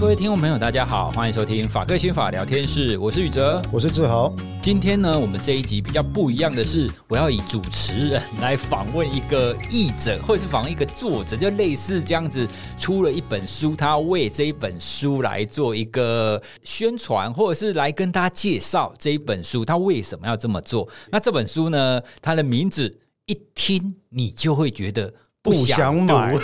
各位听众朋友，大家好，欢迎收听法客新法聊天室，我是宇哲，我是志豪。今天呢，我们这一集比较不一样的是，我要以主持人来访问一个译者，或者是访问一个作者，就类似这样子，出了一本书，他为这一本书来做一个宣传，或者是来跟大家介绍这一本书，他为什么要这么做？那这本书呢，它的名字一听你就会觉得不想买。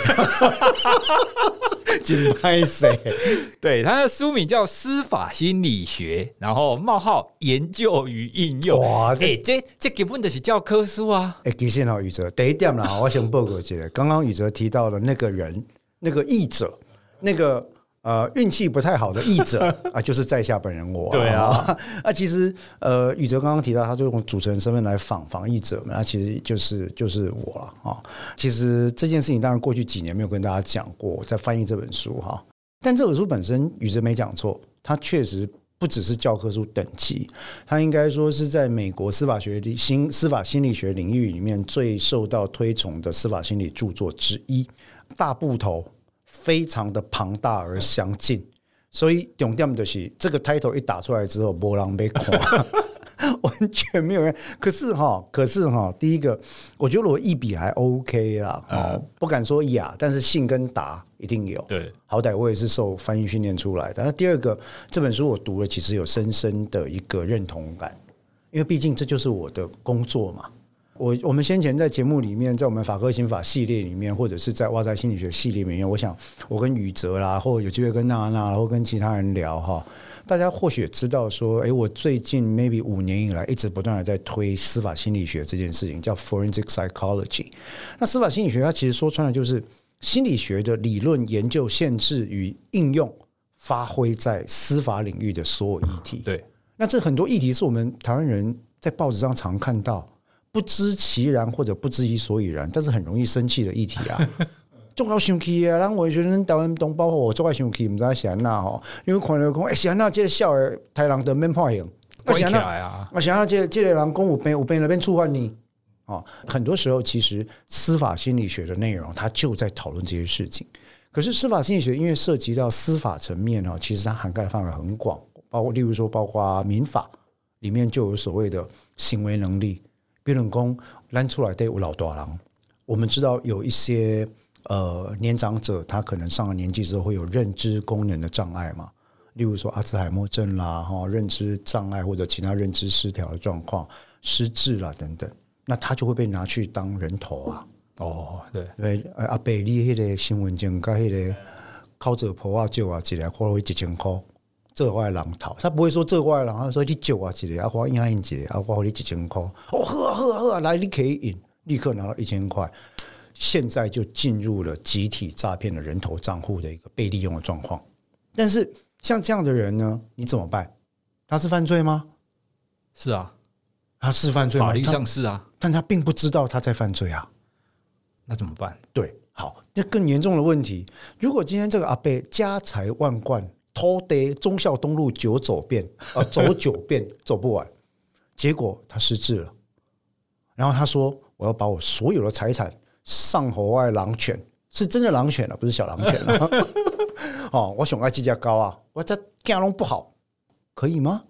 金拍谁？对，他的书名叫《司法心理学》，然后冒号研究与应用。哇，这、欸、这这根本就是教科书啊！哎、欸，其实呢，宇哲第一点啦，我想报告一下，刚刚宇哲提到的那个人，那个译者，那个。呃，运气不太好的译者 啊，就是在下本人我。对啊，啊，其实呃，宇哲刚刚提到，他就用主持人身份来访访译者嘛，那其实就是就是我了啊。其实这件事情，当然过去几年没有跟大家讲过，在翻译这本书哈。但这本书本身，宇哲没讲错，它确实不只是教科书等级，它应该说是在美国司法学里新司法心理学领域里面最受到推崇的司法心理著作之一，大部头。非常的庞大而详尽，所以重点就是这个 title 一打出来之后，波浪被垮，完全没有人。可是哈，可是哈，第一个，我觉得我一笔还 OK 啦，哦，不敢说雅，但是信跟达一定有。对，好歹我也是受翻译训练出来的。那第二个，这本书我读了，其实有深深的一个认同感，因为毕竟这就是我的工作嘛。我我们先前在节目里面，在我们法科刑法系列里面，或者是在哇塞心理学系列里面，我想我跟宇哲啦，或有机会跟娜娜，然后跟其他人聊哈，大家或许也知道说，哎，我最近 maybe 五年以来一直不断的在推司法心理学这件事情，叫 forensic psychology。那司法心理学它其实说穿了就是心理学的理论研究、限制与应用，发挥在司法领域的所有议题。对，那这很多议题是我们台湾人在报纸上常看到。不知其然或者不知其所以然，但是很容易生气的议题啊，重要生气啊！然后我觉得台湾同胞我最爱生气，唔知是安那吼，因为看到讲，哎，是安那这个小儿台人的免判刑，关起来啊！我想要这这个人讲有病有病那边触犯你哦。很多时候，其实司法心理学的内容，它就在讨论这些事情。可是司法心理学因为涉及到司法层面哦，其实它涵盖的范围很广，包括例如说，包括民法里面就有所谓的行为能力。别人讲揽出来的有老大人，我们知道有一些呃年长者，他可能上了年纪之后会有认知功能的障碍嘛，例如说阿兹海默症啦，哈，认知障碍或者其他认知失调的状况，失智啦等等，那他就会被拿去当人头啊。哦，对，对，阿伯你迄个新闻证跟迄个靠着婆啊舅啊几来花了几千块。这坏人逃，他不会说这坏人，他说你救啊几的，啊花押印几的，啊花你几千块，哦喝啊喝啊喝啊，来你可以赢，立刻拿到一千块，现在就进入了集体诈骗的人头账户的一个被利用的状况。但是像这样的人呢，你怎么办？他是犯罪吗？是啊，他是犯罪吗？法律上是啊，但他并不知道他在犯罪啊，那怎么办？对，好，那更严重的问题，如果今天这个阿伯家财万贯。偷得忠孝东路九走遍，呃，走九遍走不完，结果他失智了。然后他说：“我要把我所有的财产上侯外狼犬，是真的狼犬了，不是小狼犬了。哦，我想爱计价高啊，我这干龙不好，可以吗？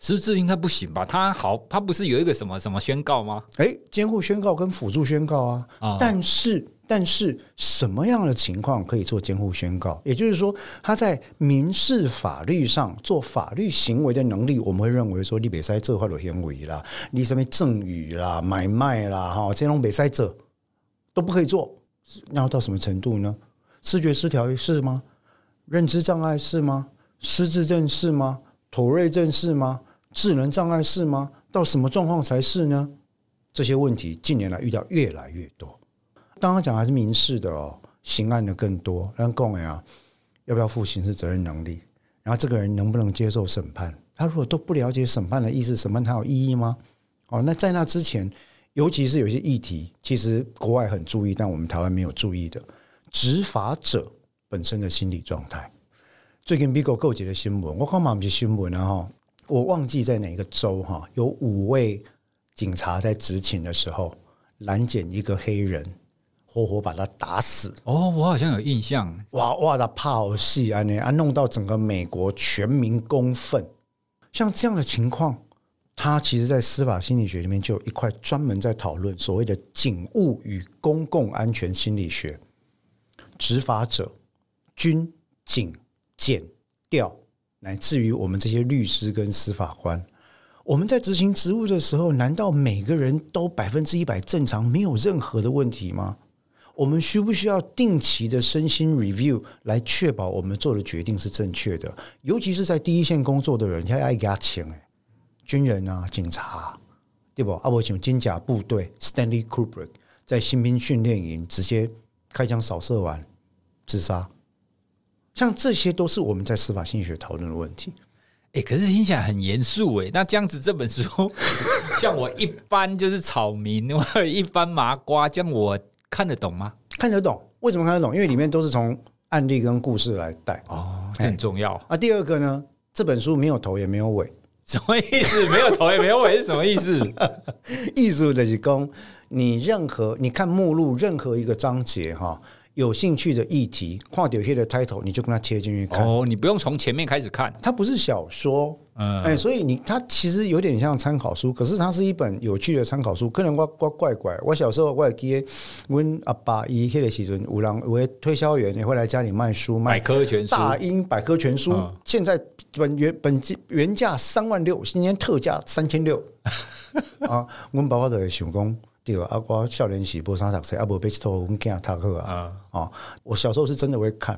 失智应该不行吧？他好，他不是有一个什么什么宣告吗？诶，监护宣告跟辅助宣告啊，哦、但是。”但是什么样的情况可以做监护宣告？也就是说，他在民事法律上做法律行为的能力，我们会认为说，你别塞这块的行为啦，你什么赠与啦、买卖啦，哈，这种别塞这都不可以做。那要到什么程度呢？视觉失调是吗？认知障碍是吗？失智症是吗？妥瑞症是吗？智能障碍是吗？到什么状况才是呢？这些问题近年来遇到越来越多。刚刚讲还是民事的哦，刑案的更多。但讲呀，要不要负刑事责任能力？然后这个人能不能接受审判？他如果都不了解审判的意思，审判他有意义吗？哦，那在那之前，尤其是有些议题，其实国外很注意，但我们台湾没有注意的，执法者本身的心理状态。最近美国够几的新闻，我看嘛不是新闻啊哈，我忘记在哪一个州哈，有五位警察在执勤的时候拦检一个黑人。活活把他打死。哦，我好像有印象，哇哇的炮戏啊，那啊弄到整个美国全民公愤。像这样的情况，他其实在司法心理学里面就有一块专门在讨论所谓的警务与公共安全心理学。执法者、军警检调，乃至于我们这些律师跟司法官，我们在执行职务的时候，难道每个人都百分之一百正常，没有任何的问题吗？我们需不需要定期的身心 review 来确保我们做的决定是正确的？尤其是在第一线工作的人，他要给他钱哎，军人啊，警察，对不？啊，我请金甲部队 Stanley Kubrick 在新兵训练营直接开枪扫射完自杀，像这些都是我们在司法心理学讨论的问题。哎，可是听起来很严肃哎。那这样子这本书，像我一般就是草民，我一般麻瓜，这样我。看得懂吗？看得懂，为什么看得懂？因为里面都是从案例跟故事来带哦，这很重要啊。第二个呢，这本书没有头也没有尾，什么意思？没有头也没有尾是什么意思？艺术的是讲，你任何你看目录任何一个章节哈。有兴趣的议题，跨点 hit 的 title，你就跟他切进去看。哦，你不用从前面开始看，它不是小说，嗯，哎，所以你它其实有点像参考书，可是它是一本有趣的参考书。可能我我怪怪，我小时候我也记得，我阿爸伊迄个时阵，有人为推销员也会来家里卖书，卖百科全书，大英百科全书，嗯、现在本原本原价三万六，今天特价三千六。啊，我们爸爸就会想讲。对啊，我少年时播三十岁，啊，无被偷，我们惊他喝啊！啊，我小时候是真的会看，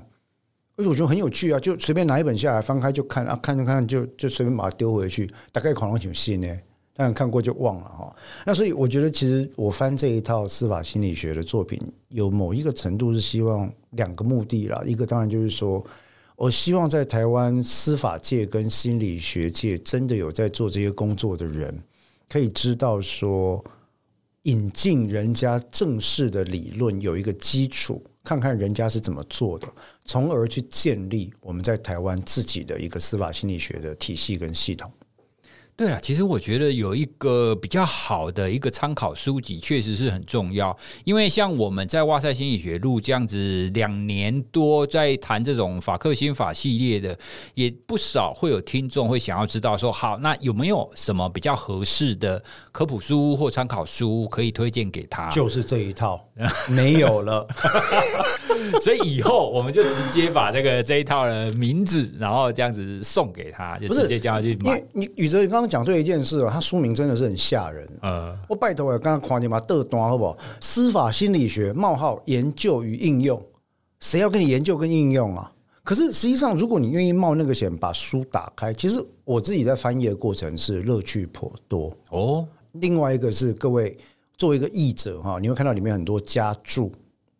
而且我觉得很有趣啊，就随便拿一本下来翻开就看啊，看着看就就随便把它丢回去，大概可能挺新呢，但看过就忘了哈。那所以我觉得，其实我翻这一套司法心理学的作品，有某一个程度是希望两个目的啦，一个当然就是说，我希望在台湾司法界跟心理学界真的有在做这些工作的人，可以知道说。引进人家正式的理论有一个基础，看看人家是怎么做的，从而去建立我们在台湾自己的一个司法心理学的体系跟系统。对了，其实我觉得有一个比较好的一个参考书籍，确实是很重要。因为像我们在哇塞心理学录这样子两年多，在谈这种法克心法系列的，也不少会有听众会想要知道说，好，那有没有什么比较合适的科普书或参考书可以推荐给他？就是这一套，没有了。所以以后我们就直接把这个这一套的名字，然后这样子送给他，就直接叫他去买。你宇哲，你刚刚。讲对一件事哦，他书名真的是很吓人。嗯，我拜托我刚刚夸你把豆端好不好？司法心理学冒号研究与应用，谁要跟你研究跟应用啊？可是实际上，如果你愿意冒那个险，把书打开，其实我自己在翻译的过程是乐趣颇多哦。另外一个是各位作为一个译者哈，你会看到里面很多加注。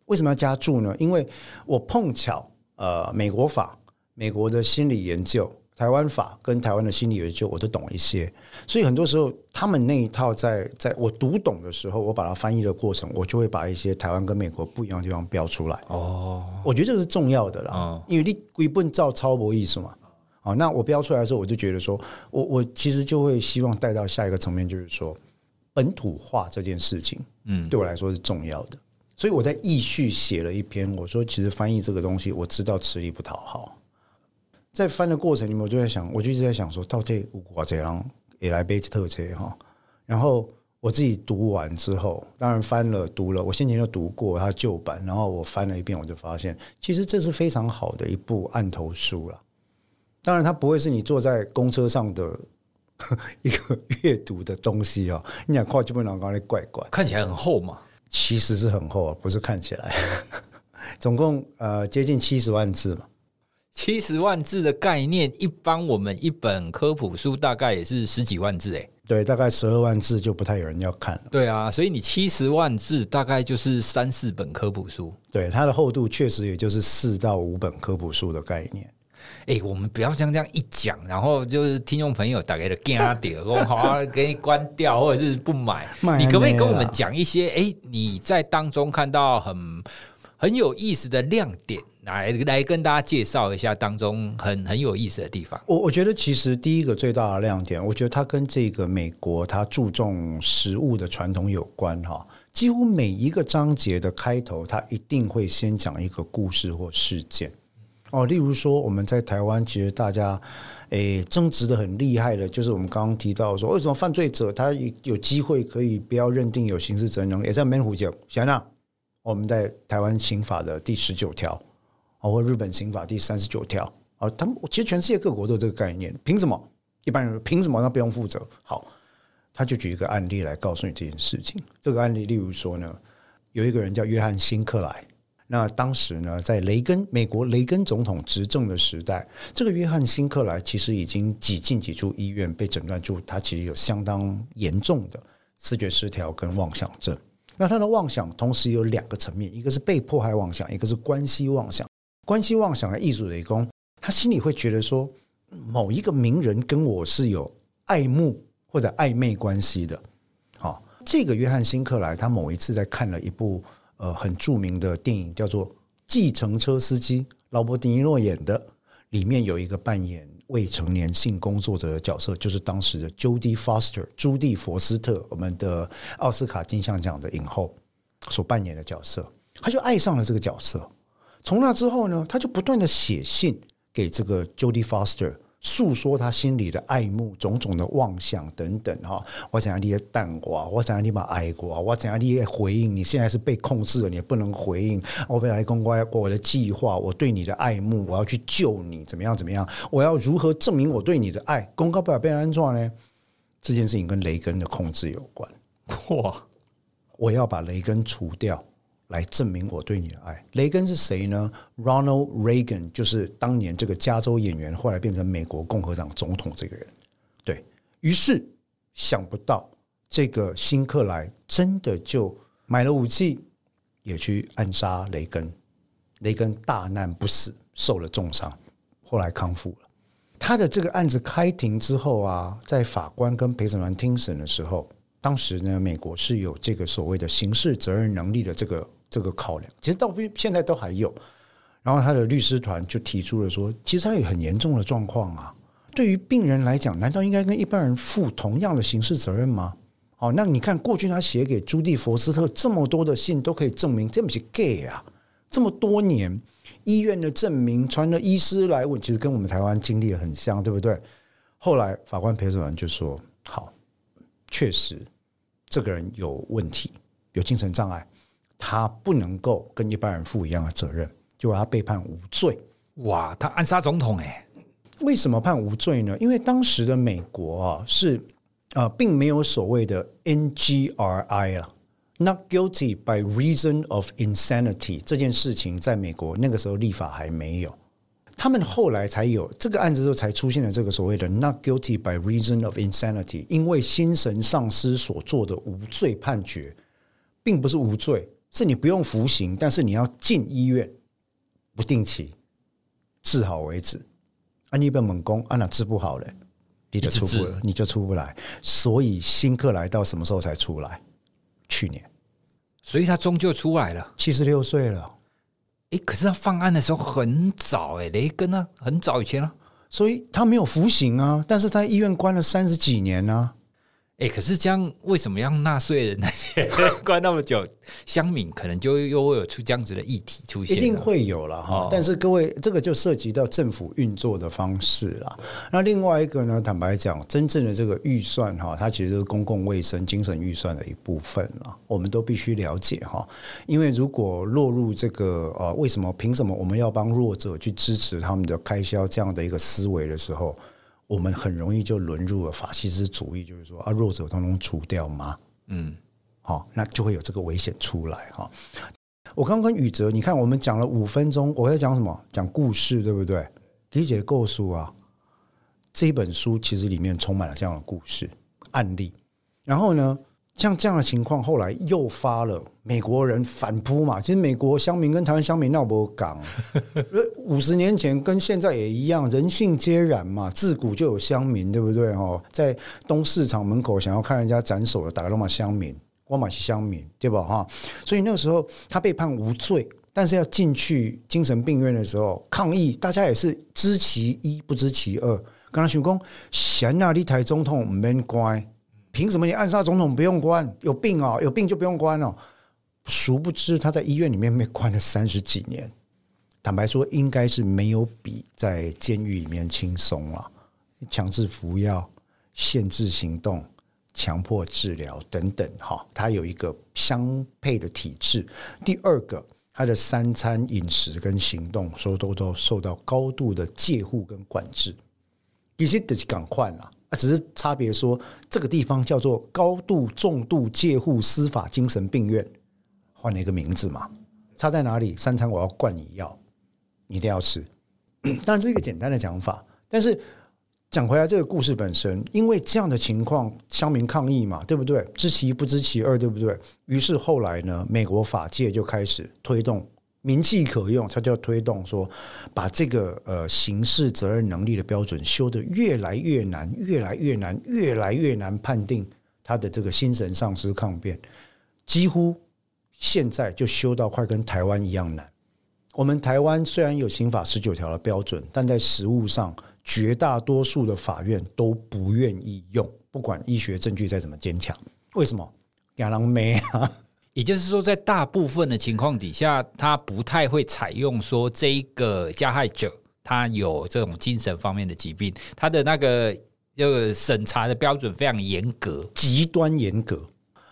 为什么要加注呢？因为我碰巧呃，美国法、美国的心理研究。台湾法跟台湾的心理研究我都懂一些，所以很多时候他们那一套在在我读懂的时候，我把它翻译的过程，我就会把一些台湾跟美国不一样的地方标出来。哦，我觉得这个是重要的啦，因为你归本照抄博意思嘛。哦，那我标出来的时候，我就觉得说，我我其实就会希望带到下一个层面，就是说本土化这件事情，嗯，对我来说是重要的。所以我在意序写了一篇，我说其实翻译这个东西，我知道吃力不讨好。在翻的过程里面，我就在想，我就一直在想说，到底有多少人也来背特车哈？然后我自己读完之后，当然翻了读了，我先前就读过它旧版，然后我翻了一遍，我就发现，其实这是非常好的一部案头书了。当然，它不会是你坐在公车上的 一个阅读的东西啊。你想看基本上刚才怪怪，看起来很厚嘛？其实是很厚，啊不是看起来。总共呃接近七十万字嘛。七十万字的概念，一般我们一本科普书大概也是十几万字诶。对，大概十二万字就不太有人要看了。对啊，所以你七十万字大概就是三四本科普书。对，它的厚度确实也就是四到五本科普书的概念。哎、欸，我们不要像这样一讲，然后就是听众朋友打给的惊掉，我 好啊，给你关掉或者是不买。你可不可以跟我们讲一些？哎、欸，你在当中看到很。很有意思的亮点，来来跟大家介绍一下当中很很有意思的地方。我我觉得其实第一个最大的亮点，我觉得它跟这个美国它注重食物的传统有关哈。几乎每一个章节的开头，它一定会先讲一个故事或事件哦。例如说，我们在台湾，其实大家诶争执的很厉害的，就是我们刚刚提到说，为什么犯罪者他有机会可以不要认定有刑事责任能力，也在免虎就想那。我们在台湾刑法的第十九条，啊，或日本刑法第三十九条，啊，他们其实全世界各国都有这个概念。凭什么一般人凭什么他不用负责？好，他就举一个案例来告诉你这件事情。这个案例，例如说呢，有一个人叫约翰辛克莱，那当时呢，在雷根美国雷根总统执政的时代，这个约翰辛克莱其实已经几进几出医院，被诊断出他其实有相当严重的视觉失调跟妄想症。那他的妄想同时有两个层面，一个是被迫害妄想，一个是关系妄想。关系妄想的艺术雷公，他心里会觉得说，某一个名人跟我是有爱慕或者暧昧关系的。好，这个约翰辛克莱，他某一次在看了一部呃很著名的电影，叫做《计程车司机》，劳勃·迪尼洛演的，里面有一个扮演。未成年性工作者的角色，就是当时的 Jodie Foster 朱蒂·佛斯特，我们的奥斯卡金像奖的影后所扮演的角色，他就爱上了这个角色。从那之后呢，他就不断的写信给这个 Jodie Foster。诉说他心里的爱慕、种种的妄想等等哈，我想要你也淡过，我想要你把爱过，我想要你回应。你现在是被控制了，你也不能回应。我本来公开过我的计划，我对你的爱慕，我要去救你，怎么样？怎么样？我要如何证明我对你的爱？公告不了被安装呢？这件事情跟雷根的控制有关。哇！我要把雷根除掉。来证明我对你的爱。雷根是谁呢？Ronald Reagan 就是当年这个加州演员，后来变成美国共和党总统这个人。对，于是，想不到这个辛克莱真的就买了武器，也去暗杀雷根。雷根大难不死，受了重伤，后来康复了。他的这个案子开庭之后啊，在法官跟陪审团听审的时候，当时呢，美国是有这个所谓的刑事责任能力的这个。这个考量，其实到现在都还有。然后他的律师团就提出了说，其实他有很严重的状况啊。对于病人来讲，难道应该跟一般人负同样的刑事责任吗？哦，那你看过去他写给朱蒂·佛斯特这么多的信，都可以证明这不是 gay 啊。这么多年医院的证明，传了医师来问，其实跟我们台湾经历很像，对不对？后来法官陪审团就说：好，确实这个人有问题，有精神障碍。他不能够跟一般人负一样的责任，就把他被判无罪。哇，他暗杀总统哎？为什么判无罪呢？因为当时的美国啊是啊、呃，并没有所谓的 NGRI 啊，Not Guilty by Reason of Insanity 这件事情，在美国那个时候立法还没有，他们后来才有这个案子之后才出现了这个所谓的 Not Guilty by Reason of Insanity，因为心神丧失所做的无罪判决，并不是无罪。是你不用服刑，但是你要进医院，不定期治好为止。啊，你本猛攻，啊，那治不好了，你就出不了，你就出不来。所以辛克莱到什么时候才出来？去年，所以他终究出来了，七十六岁了。哎，可是他犯案的时候很早，哎，雷根啊，很早以前了，所以他没有服刑啊，但是在医院关了三十几年呢。哎，可是这样为什么让纳税人那些 关那么久？乡民可能就又会有出这样子的议题出现，一定会有了哈。但是各位，这个就涉及到政府运作的方式了。那另外一个呢，坦白讲，真正的这个预算哈，它其实是公共卫生、精神预算的一部分了。我们都必须了解哈，因为如果落入这个呃，为什么凭什么我们要帮弱者去支持他们的开销这样的一个思维的时候？我们很容易就沦入了法西斯主义，就是说啊，弱者通通除掉吗？嗯，好，那就会有这个危险出来哈。我刚刚跟宇哲，你看我们讲了五分钟，我在讲什么？讲故事，对不对？理解构书啊，这一本书其实里面充满了这样的故事案例，然后呢？像这样的情况，后来诱发了美国人反扑嘛。其实美国乡民跟台湾乡民闹不港，五十年前跟现在也一样，人性皆然嘛。自古就有乡民，对不对？哦，在东市场门口想要看人家斩首的，打个罗马乡民，罗马是乡民，对吧？哈，所以那个时候他被判无罪。但是要进去精神病院的时候抗议，大家也是知其一不知其二。刚才许工嫌那一台总统没关，凭什么你暗杀总统不用关？有病、哦，有病就不用关哦。殊不知他在医院里面被关了三十几年，坦白说，应该是没有比在监狱里面轻松啊。强制服药、限制行动、强迫治疗等等，哈，他有一个相配的体制。第二个，他的三餐饮食跟行动，说都都受到高度的戒护跟管制。其实得赶快了，啊，只是差别说，这个地方叫做高度重度介护司法精神病院，换了一个名字嘛。差在哪里？三餐我要灌你药，你一定要吃。当然，这是一个简单的讲法，但是。讲回来，这个故事本身，因为这样的情况，乡民抗议嘛，对不对？知其一不知其二，对不对？于是后来呢，美国法界就开始推动，民气可用，他就要推动说，把这个呃刑事责任能力的标准修得越来越难，越来越难，越来越难判定他的这个精神丧失抗辩，几乎现在就修到快跟台湾一样难。我们台湾虽然有刑法十九条的标准，但在实务上。绝大多数的法院都不愿意用，不管医学证据再怎么坚强，为什么？亚狼没啊？也就是说，在大部分的情况底下，他不太会采用说这一个加害者他有这种精神方面的疾病，他的那个要审查的标准非常严格，极端严格。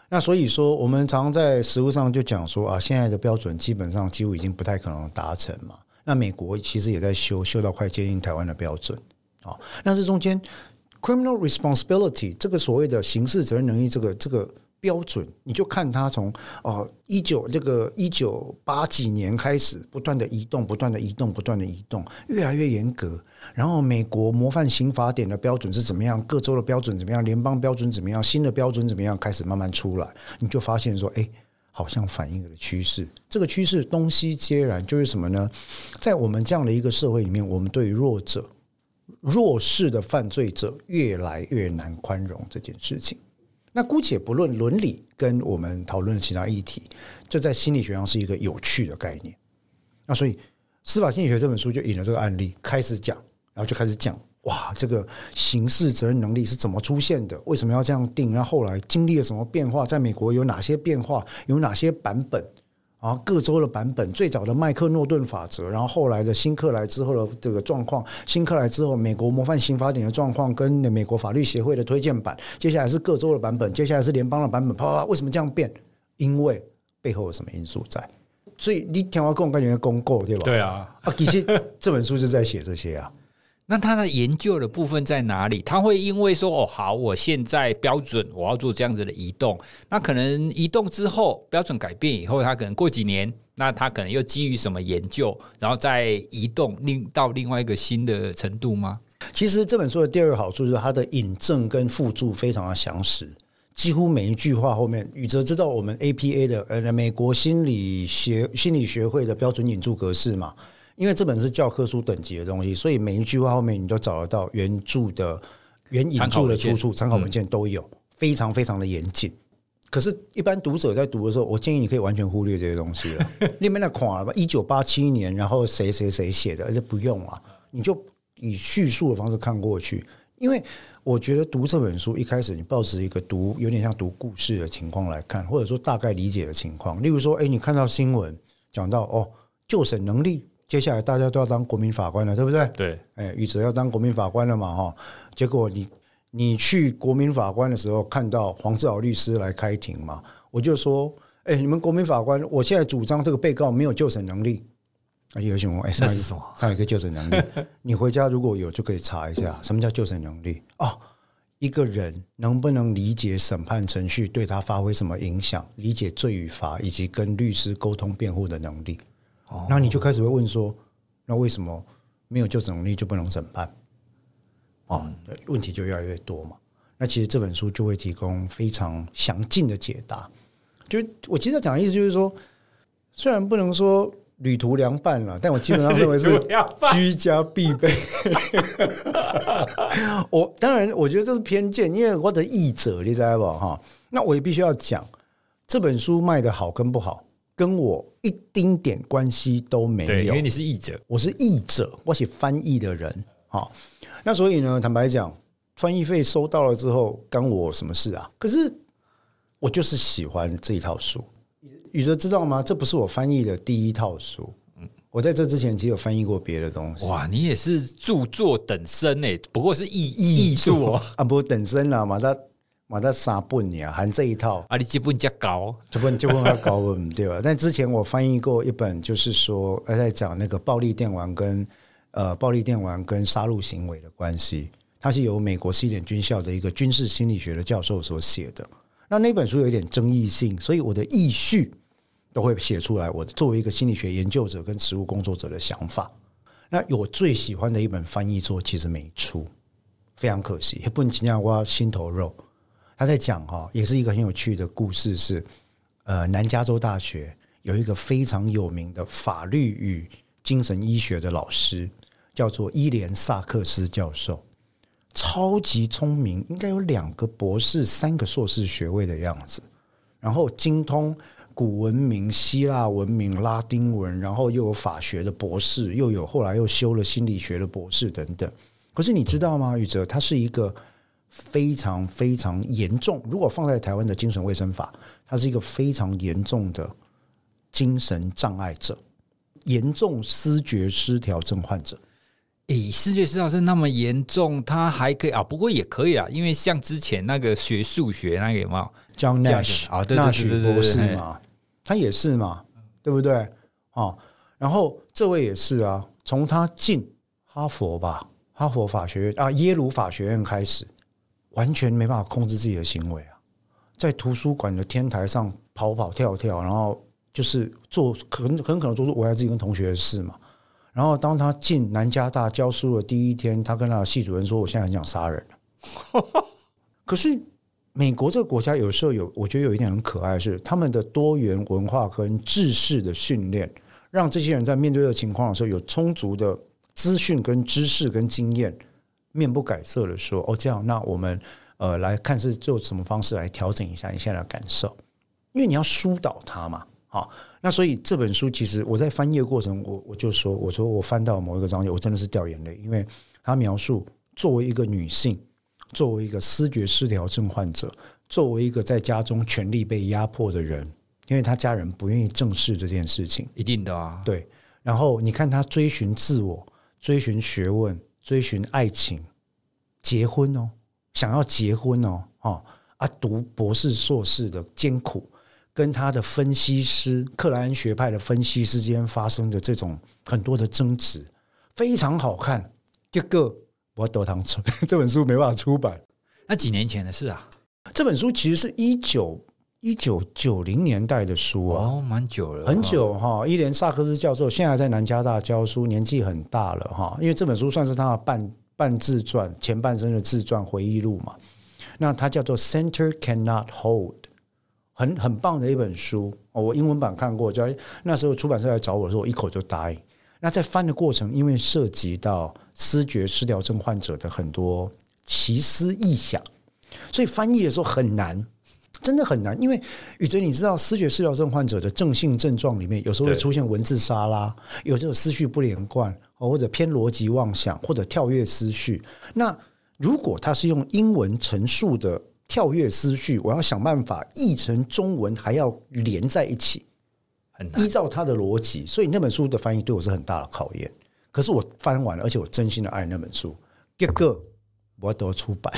那所以说，我们常常在实务上就讲说啊，现在的标准基本上几乎已经不太可能达成嘛。那美国其实也在修，修到快接近台湾的标准啊。那这中间，criminal responsibility 这个所谓的刑事责任能力这个这个标准，你就看它从哦一九这个一九八几年开始不断的移动，不断的移动，不断的移动，越来越严格。然后美国模范刑法典的标准是怎么样？各州的标准怎么样？联邦标准怎么样？新的标准怎么样？开始慢慢出来，你就发现说，哎。好像反映了趋势，这个趋势东西皆然，就是什么呢？在我们这样的一个社会里面，我们对弱者、弱势的犯罪者越来越难宽容这件事情。那姑且不论伦理跟我们讨论的其他议题，这在心理学上是一个有趣的概念。那所以《司法心理学》这本书就引了这个案例开始讲，然后就开始讲。哇，这个刑事责任能力是怎么出现的？为什么要这样定？然后后来经历了什么变化？在美国有哪些变化？有哪些版本？啊，各州的版本，最早的麦克诺顿法则，然后后来的新克莱之后的这个状况，新克莱之后美国模范刑法典的状况，跟美国法律协会的推荐版，接下来是各州的版本，接下来是联邦的版本。啪啪啪，为什么这样变？因为背后有什么因素在？所以你听我讲，感觉公告对吧？对啊，啊，其实这本书就在写这些啊。那他的研究的部分在哪里？他会因为说哦，好，我现在标准我要做这样子的移动，那可能移动之后标准改变以后，他可能过几年，那他可能又基于什么研究，然后再移动另到另外一个新的程度吗？其实这本书的第二个好处就是它的引证跟附注非常的详实，几乎每一句话后面，宇哲知道我们 APA 的呃美国心理学心理学会的标准引注格式嘛。因为这本是教科书等级的东西，所以每一句话后面你都找得到原著的原引注的出处，参考文件都有，非常非常的严谨。可是，一般读者在读的时候，我建议你可以完全忽略这些东西了。里面的款吧，一九八七年，然后谁谁谁写的，而且不用啊，你就以叙述的方式看过去。因为我觉得读这本书一开始你抱持一个读有点像读故事的情况来看，或者说大概理解的情况，例如说，哎，你看到新闻讲到哦，救审能力。接下来大家都要当国民法官了，对不对？对，哎，宇哲要当国民法官了嘛，哈。结果你你去国民法官的时候，看到黄志豪律师来开庭嘛，我就说，哎，你们国民法官，我现在主张这个被告没有就审能力。啊，有请问，哎，那是什么？上一个就审能力，你回家如果有就可以查一下，什么叫就审能力？哦，一个人能不能理解审判程序对他发挥什么影响，理解罪与罚，以及跟律师沟通辩护的能力。那你就开始会问说，那为什么没有就审能力就不能审判？啊，问题就越来越多嘛。那其实这本书就会提供非常详尽的解答。就我其实讲的意思就是说，虽然不能说旅途凉拌了，但我基本上认为是居家必备。我当然我觉得这是偏见，因为我的译者你知道不哈？那我也必须要讲这本书卖的好跟不好。跟我一丁点关系都没有。因为你是译者，我是译者，我写翻译的人。好，那所以呢，坦白讲，翻译费收到了之后，干我什么事啊？可是我就是喜欢这一套书。宇哲知道吗？这不是我翻译的第一套书。嗯，我在这之前其实有翻译过别的东西。哇，你也是著作等身诶，不过是译译作啊，不等身了嘛？他。马在三本呀，含这一套啊，你这本较高，这本这本要高文对吧？但之前我翻译过一本，就是说在讲那个暴力电玩跟呃暴力电玩跟杀戮行为的关系，它是由美国西点军校的一个军事心理学的教授所写的。那那本书有一点争议性，所以我的译序都会写出来。我作为一个心理学研究者跟实务工作者的想法。那我最喜欢的一本翻译作其实没出，非常可惜。不能请讲我心头肉。他在讲哈，也是一个很有趣的故事，是呃，南加州大学有一个非常有名的法律与精神医学的老师，叫做伊莲萨克斯教授，超级聪明，应该有两个博士、三个硕士学位的样子，然后精通古文明、希腊文明、拉丁文，然后又有法学的博士，又有后来又修了心理学的博士等等。可是你知道吗，宇哲，他是一个。非常非常严重。如果放在台湾的精神卫生法，他是一个非常严重的精神障碍者，严重思觉失调症患者。诶，视觉失调症那么严重，他还可以啊？不过也可以啊，因为像之前那个学数学那个有没有？John Nash 啊，纳许博士嘛，他也是嘛，对不对？啊，然后这位也是啊，从他进哈佛吧，哈佛法学院啊，耶鲁法学院开始。完全没办法控制自己的行为啊，在图书馆的天台上跑跑跳跳，然后就是做很很可能做出危害自己跟同学的事嘛。然后当他进南加大教书的第一天，他跟他的系主任说：“我现在很想杀人。” 可是美国这个国家有时候有，我觉得有一点很可爱是，他们的多元文化跟知识的训练，让这些人在面对的情况的时候有充足的资讯跟知识跟经验。面不改色的说：“哦，这样，那我们呃来看是做什么方式来调整一下你现在的感受，因为你要疏导他嘛，好，那所以这本书其实我在翻页过程，我我就说，我说我翻到某一个章节，我真的是掉眼泪，因为他描述作为一个女性，作为一个思觉失调症患者，作为一个在家中权力被压迫的人，因为他家人不愿意正视这件事情，一定的啊，对。然后你看他追寻自我，追寻学问。”追寻爱情，结婚哦，想要结婚哦，啊啊！读博士、硕士的艰苦，跟他的分析师克莱恩学派的分析师之间发生的这种很多的争执，非常好看。这个我都当成这本书没办法出版，那几年前的事啊。这本书其实是一九一九九零年代的书啊，哦，蛮久了，很久哈。伊莲萨克斯教授现在在南加大教书，年纪很大了哈。因为这本书算是他的半半自传，前半生的自传回忆录嘛。那它叫做《Center Cannot Hold》，很很棒的一本书。我英文版看过，就那时候出版社来找我的时候，我一口就答应。那在翻的过程，因为涉及到思觉失调症患者的很多奇思异想，所以翻译的时候很难。真的很难，因为宇哲，你知道，失觉失调症患者的正性症状里面，有时候会出现文字沙拉，有这种思绪不连贯，或者偏逻辑妄想，或者跳跃思绪。那如果他是用英文陈述的跳跃思绪，我要想办法译成中文，还要连在一起，依照他的逻辑。所以那本书的翻译对我是很大的考验。可是我翻完了，而且我真心的爱那本书，结果我都出版。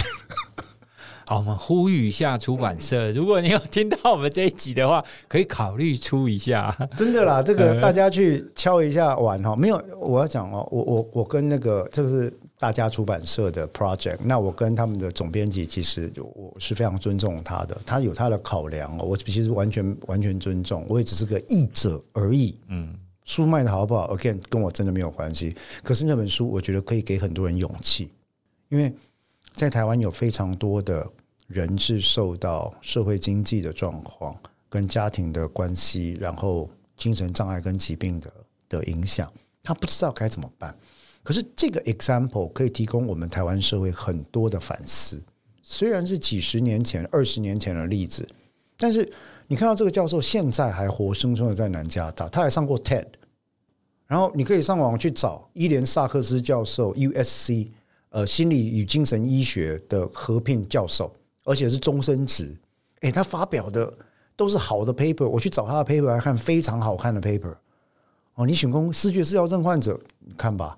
好，我们呼吁一下出版社，如果你有听到我们这一集的话，可以考虑出一下。真的啦，这个大家去敲一下碗哈。没有，我要讲哦，我我我跟那个这个是大家出版社的 project，那我跟他们的总编辑其实我是非常尊重他的，他有他的考量哦，我其实完全完全尊重，我也只是个译者而已。嗯，书卖的好不好，again 跟我真的没有关系。可是那本书，我觉得可以给很多人勇气，因为在台湾有非常多的。人是受到社会经济的状况跟家庭的关系，然后精神障碍跟疾病的的影响，他不知道该怎么办。可是这个 example 可以提供我们台湾社会很多的反思。虽然是几十年前、二十年前的例子，但是你看到这个教授现在还活生生的在南加大，他还上过 TED。然后你可以上网去找伊莲萨克斯教授，USC 呃心理与精神医学的合聘教授，而且是终身职。诶，他发表的都是好的 paper，我去找他的 paper 来看，非常好看的 paper。哦，你选攻思觉失调症患者，你看吧，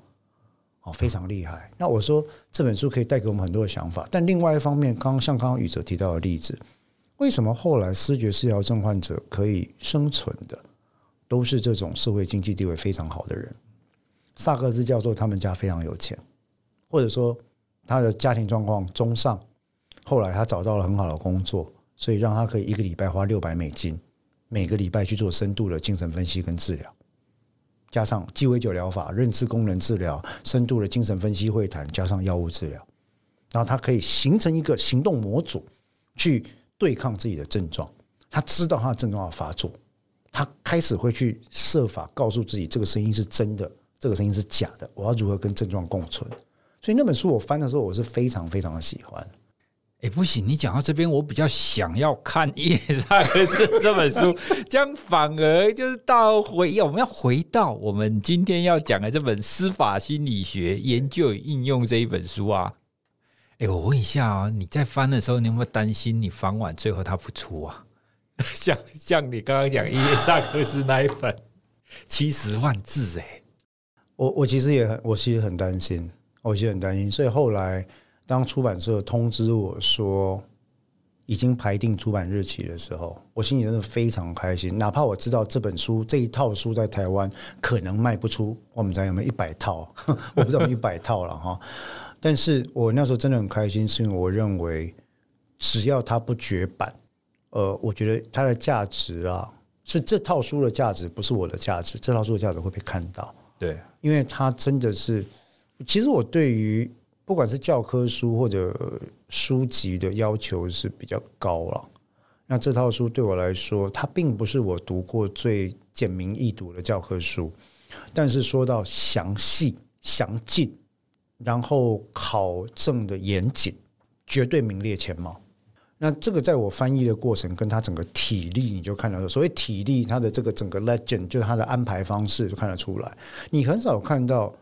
哦，非常厉害。那我说这本书可以带给我们很多的想法，但另外一方面，刚刚像刚刚宇哲提到的例子，为什么后来思觉失调症患者可以生存的？都是这种社会经济地位非常好的人。萨克斯教授他们家非常有钱，或者说他的家庭状况中上。后来他找到了很好的工作，所以让他可以一个礼拜花六百美金，每个礼拜去做深度的精神分析跟治疗，加上鸡尾酒疗法、认知功能治疗、深度的精神分析会谈，加上药物治疗，然后他可以形成一个行动模组去对抗自己的症状。他知道他的症状要发作。他开始会去设法告诉自己，这个声音是真的，这个声音是假的。我要如何跟症状共存？所以那本书我翻的时候，我是非常非常的喜欢。哎，不行，你讲到这边，我比较想要看《伊莲萨克斯》这本书，这样反而就是到回，我们要回到我们今天要讲的这本《司法心理学研究与应用》这一本书啊。哎，我问一下啊，你在翻的时候，你有没有担心你翻完最后它不出啊？像像你刚刚讲伊莲萨克斯那一本七十万字哎，我我其实也很我其实很担心，我其实很担心，所以后来当出版社通知我说已经排定出版日期的时候，我心里真的非常开心。哪怕我知道这本书这一套书在台湾可能卖不出，我们家有没有一百套，我不知道有一百套了哈。但是我那时候真的很开心，是因为我认为只要它不绝版。呃，我觉得它的价值啊，是这套书的价值，不是我的价值。这套书的价值会被看到，对，因为它真的是，其实我对于不管是教科书或者书籍的要求是比较高了。那这套书对我来说，它并不是我读过最简明易读的教科书，但是说到详细、详尽，然后考证的严谨，绝对名列前茅。那这个在我翻译的过程，跟他整个体力，你就看到所谓体力，他的这个整个 legend 就是他的安排方式，就看得出来。你很少看到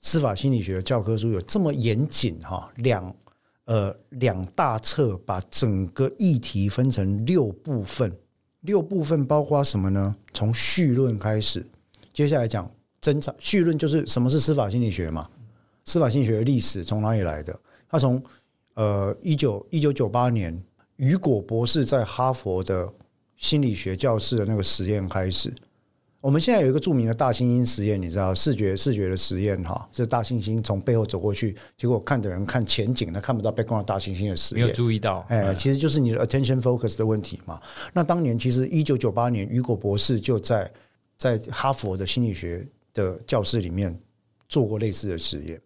司法心理学的教科书有这么严谨哈，两呃两大册把整个议题分成六部分，六部分包括什么呢？从绪论开始，接下来讲侦查。绪论就是什么是司法心理学嘛？司法心理学的历史从哪里来的？他从呃一九一九九八年。雨果博士在哈佛的心理学教室的那个实验开始。我们现在有一个著名的大猩猩实验，你知道视觉视觉的实验哈，是大猩猩从背后走过去，结果看的人看前景，他看不到背光的大猩猩的实验。没有注意到，哎，其实就是你的 attention focus 的问题嘛。那当年其实一九九八年，雨果博士就在在哈佛的心理学的教室里面做过类似的实验，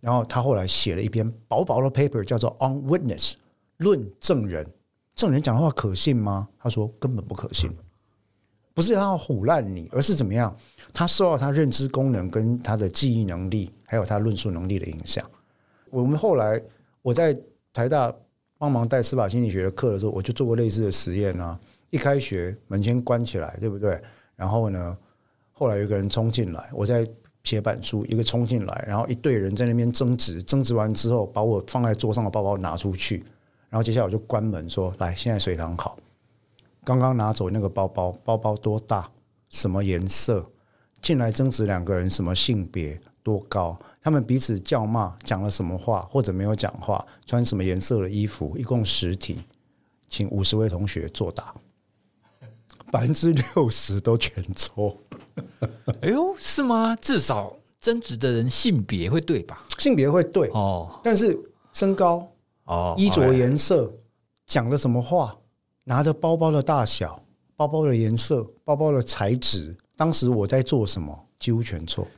然后他后来写了一篇薄薄的 paper，叫做 On Witness。论证人，证人讲的话可信吗？他说根本不可信，不是他要唬烂你，而是怎么样？他受到他认知功能跟他的记忆能力，还有他论述能力的影响。我们后来我在台大帮忙带司法心理学的课的时候，我就做过类似的实验啊。一开学门先关起来，对不对？然后呢，后来有个人冲进来，我在写板书，一个冲进来，然后一队人在那边争执，争执完之后，把我放在桌上的包包拿出去。然后接下来我就关门说：“来，现在随堂考。刚刚拿走那个包包，包包多大？什么颜色？进来争执两个人什么性别？多高？他们彼此叫骂，讲了什么话或者没有讲话？穿什么颜色的衣服？一共十题，请五十位同学作答，百分之六十都全错。哎呦，是吗？至少争执的人性别会对吧？性别会对哦，但是身高。”哦，衣着颜色，讲了什么话，拿着包包的大小，包包的颜色，包包的材质，当时我在做什么，几乎全错。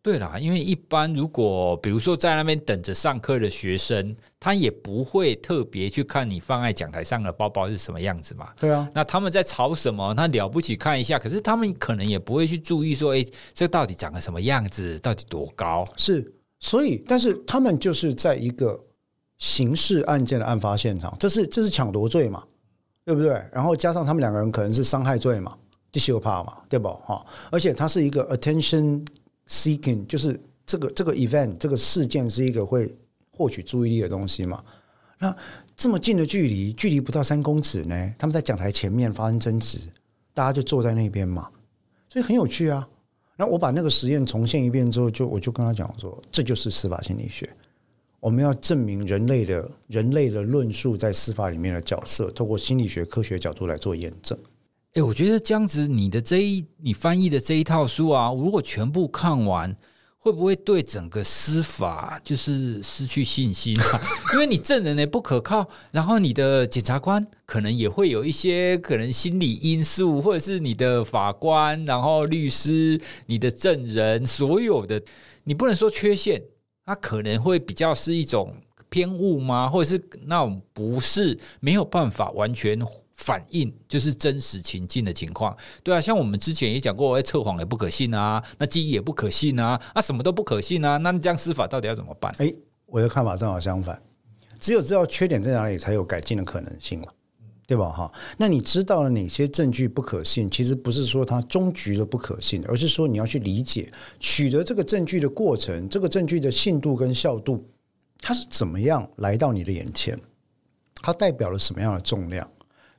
对啦，因为一般如果比如说在那边等着上课的学生，他也不会特别去看你放在讲台上的包包是什么样子嘛。对啊，那他们在吵什么？他了不起看一下，可是他们可能也不会去注意说，哎，这到底长得什么样子，到底多高？是，所以，但是他们就是在一个。刑事案件的案发现场，这是这是抢夺罪嘛？对不对？然后加上他们两个人可能是伤害罪嘛，就羞怕嘛，对吧？哈，而且它是一个 attention seeking，就是这个这个 event 这个事件是一个会获取注意力的东西嘛。那这么近的距离，距离不到三公尺呢，他们在讲台前面发生争执，大家就坐在那边嘛，所以很有趣啊。那我把那个实验重现一遍之后，就我就跟他讲说，这就是司法心理学。我们要证明人类的人类的论述在司法里面的角色，透过心理学科学角度来做验证。哎，我觉得这样子，你的这一你翻译的这一套书啊，如果全部看完，会不会对整个司法就是失去信心啊？因为你证人也不可靠，然后你的检察官可能也会有一些可能心理因素，或者是你的法官，然后律师，你的证人，所有的你不能说缺陷。它可能会比较是一种偏误吗？或者是那种不是没有办法完全反映就是真实情境的情况？对啊，像我们之前也讲过，测谎也不可信啊，那记忆也不可信啊，那什么都不可信啊，那这样司法到底要怎么办？诶，我的看法正好相反，只有知道缺点在哪里，才有改进的可能性嘛。对吧？哈，那你知道了哪些证据不可信？其实不是说它终局的不可信，而是说你要去理解取得这个证据的过程，这个证据的信度跟效度，它是怎么样来到你的眼前？它代表了什么样的重量？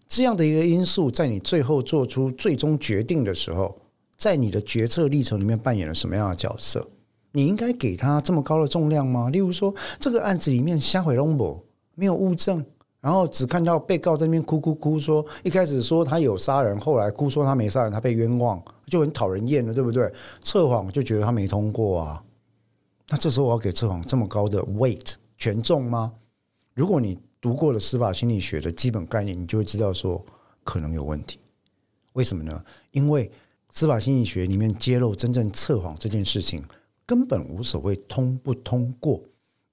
这样的一个因素，在你最后做出最终决定的时候，在你的决策历程里面扮演了什么样的角色？你应该给他这么高的重量吗？例如说，这个案子里面瞎毁龙博没有物证。然后只看到被告在那边哭哭哭，说一开始说他有杀人，后来哭说他没杀人，他被冤枉，就很讨人厌了，对不对？测谎就觉得他没通过啊。那这时候我要给测谎这么高的 weight 权重吗？如果你读过了司法心理学的基本概念，你就会知道说可能有问题。为什么呢？因为司法心理学里面揭露真正测谎这件事情，根本无所谓通不通过。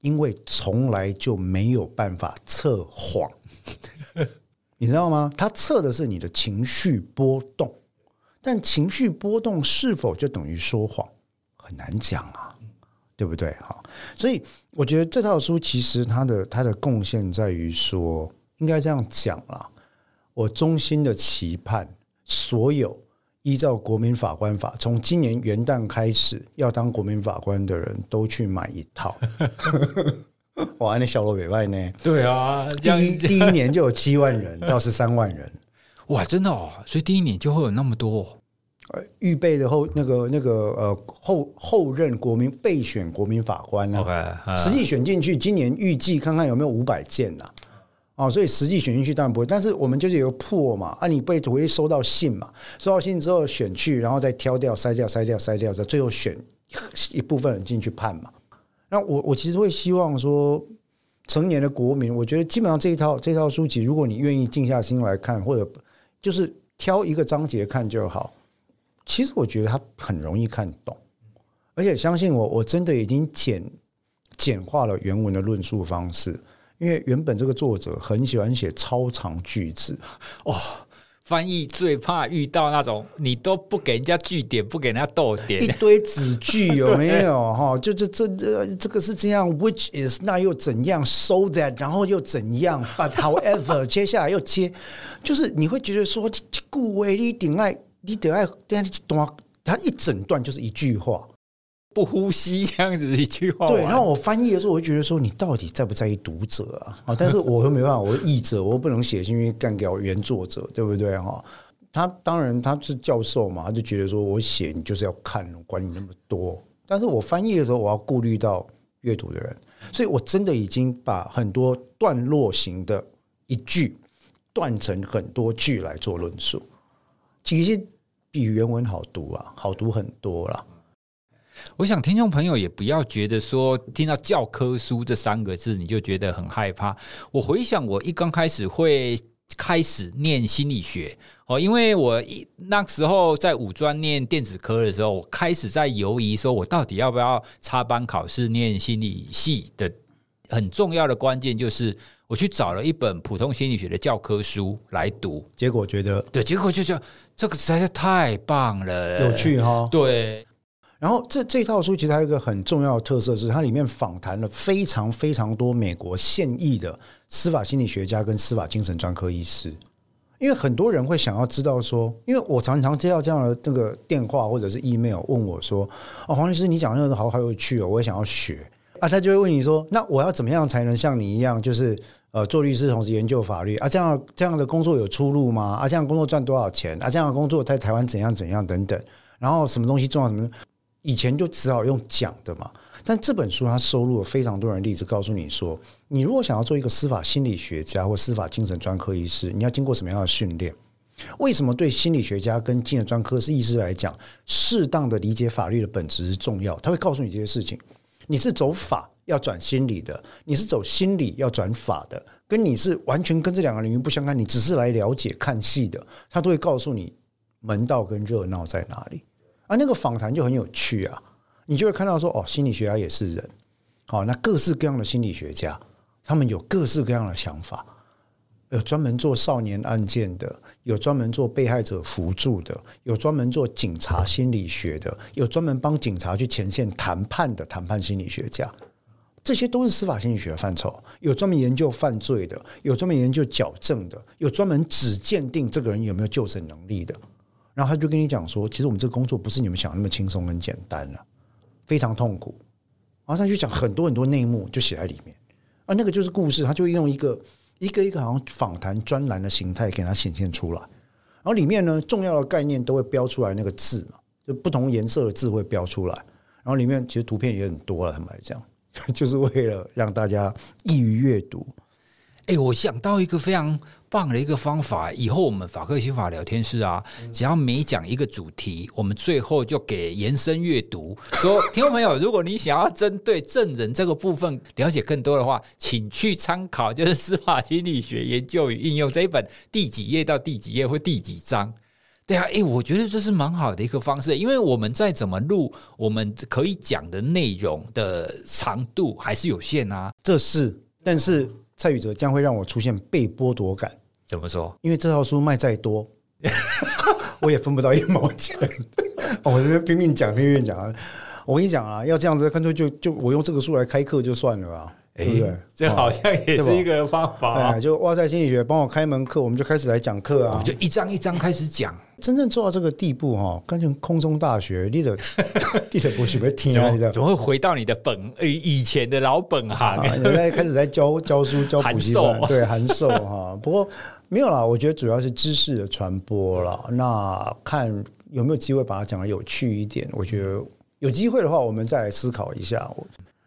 因为从来就没有办法测谎，你知道吗？他测的是你的情绪波动，但情绪波动是否就等于说谎，很难讲啊，对不对？好，所以我觉得这套书其实它的它的贡献在于说，应该这样讲啦，我衷心的期盼所有。依照国民法官法，从今年元旦开始，要当国民法官的人都去买一套。哇，那小罗北外呢？对啊，第一第一年就有七万人 到十三万人，哇，真的哦！所以第一年就会有那么多。呃，预备的后那个那个呃后后任国民备选国民法官呢、啊？Okay, uh, 实际选进去，今年预计看看有没有五百件呐、啊。哦，所以实际选进去当然不会，但是我们就是有个破嘛，啊，你被回去收到信嘛，收到信之后选去，然后再挑掉、筛掉、筛掉、筛掉，再最后选一部分人进去判嘛。那我我其实会希望说，成年的国民，我觉得基本上这一套这套书籍，如果你愿意静下心来看，或者就是挑一个章节看就好。其实我觉得它很容易看懂，而且相信我，我真的已经简简化了原文的论述方式。因为原本这个作者很喜欢写超长句子，哦，翻译最怕遇到那种你都不给人家句点，不给人家逗点，一堆子句有没有？哈，就这这这这个是这样，which is 那又怎样？so that 然后又怎样？but however 接下来又接，就是你会觉得说，顾为你顶爱你得爱，等下一段，他一整段就是一句话。不呼吸这样子一句话，对。然后我翻译的时候，我就觉得说，你到底在不在意读者啊？啊，但是我又没办法，我是译者，我又不能写进去干掉原作者，对不对？哈，他当然他是教授嘛，他就觉得说我写你就是要看，管你那么多。但是我翻译的时候，我要顾虑到阅读的人，所以我真的已经把很多段落型的一句断成很多句来做论述，其实比原文好读啊，好读很多啦。我想听众朋友也不要觉得说听到教科书这三个字你就觉得很害怕。我回想我一刚开始会开始念心理学哦，因为我一那时候在五专念电子科的时候，我开始在犹疑说我到底要不要插班考试念心理系的。很重要的关键就是我去找了一本普通心理学的教科书来读，结果觉得对，结果就觉得这个实在是太棒了，有趣哈，对。然后这这套书其实还有一个很重要的特色是，它里面访谈了非常非常多美国现役的司法心理学家跟司法精神专科医师。因为很多人会想要知道说，因为我常常接到这样的那个电话或者是 email 问我说：“哦，黄律师，你讲那个好好有趣哦，我也想要学啊。”他就会问你说：“那我要怎么样才能像你一样，就是呃做律师同时研究法律啊？这样这样的工作有出路吗？啊，这样工作赚多少钱？啊，这样的工作在台湾怎样怎样等等？然后什么东西重要？什么？以前就只好用讲的嘛。但这本书它收录了非常多人例子，告诉你说，你如果想要做一个司法心理学家或司法精神专科医师，你要经过什么样的训练？为什么对心理学家跟精神专科医师来讲，适当的理解法律的本质是重要？他会告诉你这些事情。你是走法要转心理的，你是走心理要转法的，跟你是完全跟这两个领域不相干，你只是来了解看戏的，他都会告诉你门道跟热闹在哪里。啊，那个访谈就很有趣啊。你就会看到说，哦，心理学家也是人，好，那各式各样的心理学家，他们有各式各样的想法，有专门做少年案件的，有专门做被害者辅助的，有专门做警察心理学的，有专门帮警察去前线谈判的谈判心理学家，这些都是司法心理学的范畴。有专门研究犯罪的，有专门研究矫正的，有专门只鉴定这个人有没有就诊能力的。然后他就跟你讲说，其实我们这个工作不是你们想的那么轻松很简单了。非常痛苦，然后他就讲很多很多内幕，就写在里面啊，那个就是故事，他就用一个一个一个好像访谈专栏的形态给它显现出来，然后里面呢重要的概念都会标出来那个字嘛，就不同颜色的字会标出来，然后里面其实图片也很多了，他们来讲，就是为了让大家易于阅读。哎，我想到一个非常。棒的一个方法，以后我们法克心法聊天室啊，只要每讲一个主题，我们最后就给延伸阅读。说，听众朋友，如果你想要针对证人这个部分了解更多的话，请去参考就是《司法心理学研究与应用》这一本第几页到第几页或第几章。对啊，诶，我觉得这是蛮好的一个方式，因为我们再怎么录，我们可以讲的内容的长度还是有限啊。这是，但是蔡宇哲将会让我出现被剥夺感。怎么说？因为这套书卖再多，我也分不到一毛钱。我这边拼命讲，拼命讲啊。我跟你讲啊，要这样子，干脆就就我用这个书来开课就算了啊，对不对？这好像也是一个方法啊。就哇塞心理学帮我开门课，我们就开始来讲课啊，就一章一章开始讲。真正做到这个地步哈，干脆空中大学，你的 你的不许别听啊，你怎么会回到你的本以前的老本行？现在开始在教 教书教补习班，对函授哈。不过。没有啦，我觉得主要是知识的传播了。那看有没有机会把它讲得有趣一点。我觉得有机会的话，我们再来思考一下。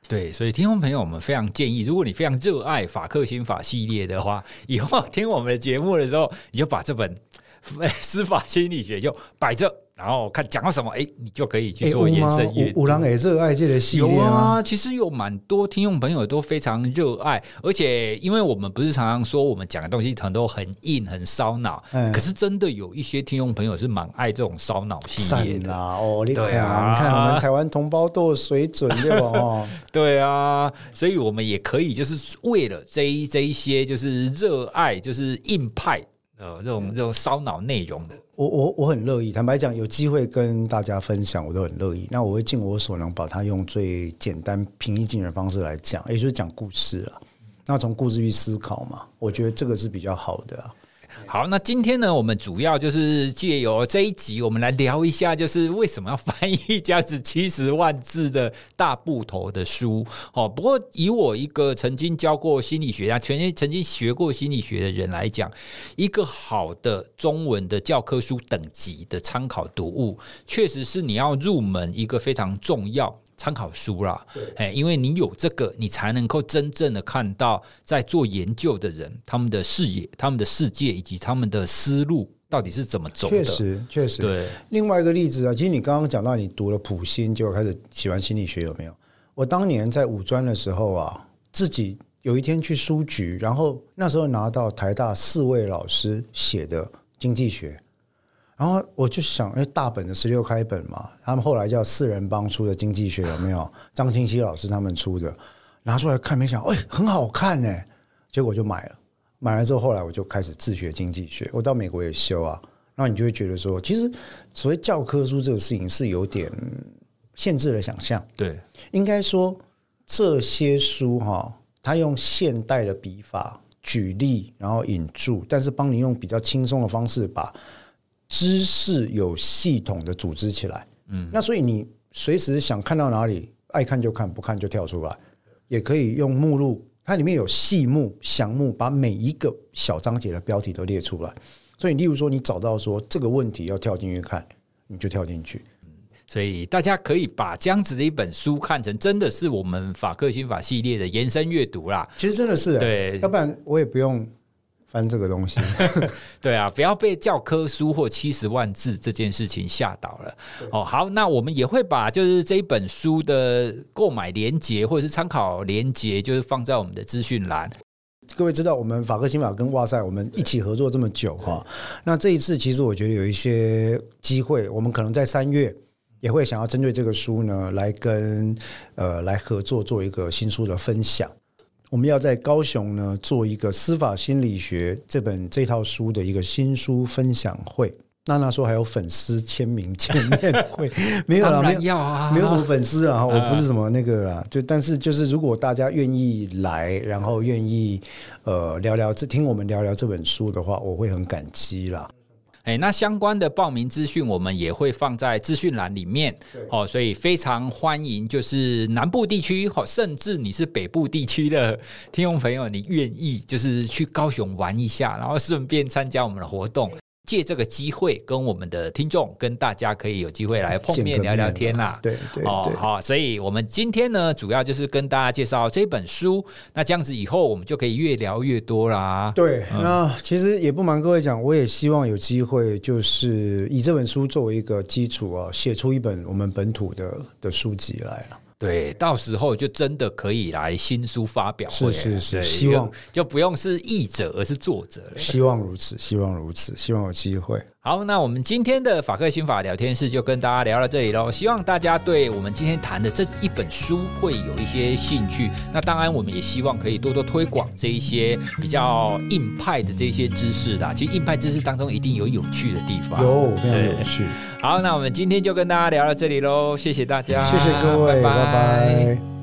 对，所以听众朋友，我们非常建议，如果你非常热爱法克心法系列的话，以后听我们的节目的时候，你就把这本司法心理学就摆着。然后看讲到什么，哎，你就可以去做延伸阅读。五郎也热爱这个系列有啊，其实有蛮多听众朋友都非常热爱，而且因为我们不是常常说我们讲的东西可能都很硬、很烧脑，嗯、可是真的有一些听众朋友是蛮爱这种烧脑系列的哦。对啊，你看我们台湾同胞都有水准，对吧？哦，对啊，所以我们也可以就是为了这一这一些就是热爱就是硬派呃这种这种烧脑内容的。我我我很乐意，坦白讲，有机会跟大家分享，我都很乐意。那我会尽我所能，把它用最简单、平易近人的方式来讲，也就是讲故事了。那从故事去思考嘛，我觉得这个是比较好的啊。好，那今天呢，我们主要就是借由这一集，我们来聊一下，就是为什么要翻译这样子七十万字的大部头的书。哦，不过以我一个曾经教过心理学家、曾经曾经学过心理学的人来讲，一个好的中文的教科书等级的参考读物，确实是你要入门一个非常重要。参考书啦，哎，因为你有这个，你才能够真正的看到在做研究的人他们的视野、他们的世界以及他们的思路到底是怎么走的。确实，确实。对。另外一个例子啊，其实你刚刚讲到你读了普心，就开始喜欢心理学，有没有？我当年在五专的时候啊，自己有一天去书局，然后那时候拿到台大四位老师写的经济学。然后我就想，哎，大本的十六开本嘛，他们后来叫四人帮出的经济学有没有？张清熙老师他们出的，拿出来看，没想，哎，很好看呢。结果就买了，买了之后，后来我就开始自学经济学。我到美国也修啊，然后你就会觉得说，其实所谓教科书这个事情是有点限制了想象。对，应该说这些书哈，他用现代的笔法。举例，然后引注，但是帮你用比较轻松的方式把知识有系统的组织起来。嗯，那所以你随时想看到哪里，爱看就看，不看就跳出来，也可以用目录，它里面有细目、详目，把每一个小章节的标题都列出来。所以，例如说，你找到说这个问题要跳进去看，你就跳进去。所以大家可以把这样子的一本书看成真的是我们法克心法系列的延伸阅读啦。其实真的是、欸，对，要不然我也不用翻这个东西。对啊，不要被教科书或七十万字这件事情吓倒了。哦，好，那我们也会把就是这一本书的购买连接或者是参考连接，就是放在我们的资讯栏。各位知道，我们法科新法跟哇塞我们一起合作这么久哈，那这一次其实我觉得有一些机会，我们可能在三月。也会想要针对这个书呢，来跟呃来合作做一个新书的分享。我们要在高雄呢做一个司法心理学这本这套书的一个新书分享会。娜娜说还有粉丝签名见面会，没有啦，没有啊，没有什么粉丝 啊，我不是什么那个啦，就但是就是如果大家愿意来，然后愿意呃聊聊这听我们聊聊这本书的话，我会很感激啦。哎，那相关的报名资讯我们也会放在资讯栏里面，哦，所以非常欢迎，就是南部地区，哦，甚至你是北部地区的听众朋友，你愿意就是去高雄玩一下，然后顺便参加我们的活动。借这个机会，跟我们的听众、跟大家可以有机会来碰面聊聊天啦。对对哦，好，所以我们今天呢，主要就是跟大家介绍这本书。那这样子以后，我们就可以越聊越多啦。对，嗯、那其实也不瞒各位讲，我也希望有机会，就是以这本书作为一个基础啊，写出一本我们本土的的书籍来了。对，到时候就真的可以来新书发表会。是是是，希望就不用是译者，而是作者了。希望如此，希望如此，希望有机会。好，那我们今天的法克心法聊天室就跟大家聊到这里喽。希望大家对我们今天谈的这一本书会有一些兴趣。那当然，我们也希望可以多多推广这一些比较硬派的这些知识啦。其实硬派知识当中一定有有趣的地方，有非常有趣。好，那我们今天就跟大家聊到这里喽，谢谢大家，谢谢各位，拜拜。拜拜。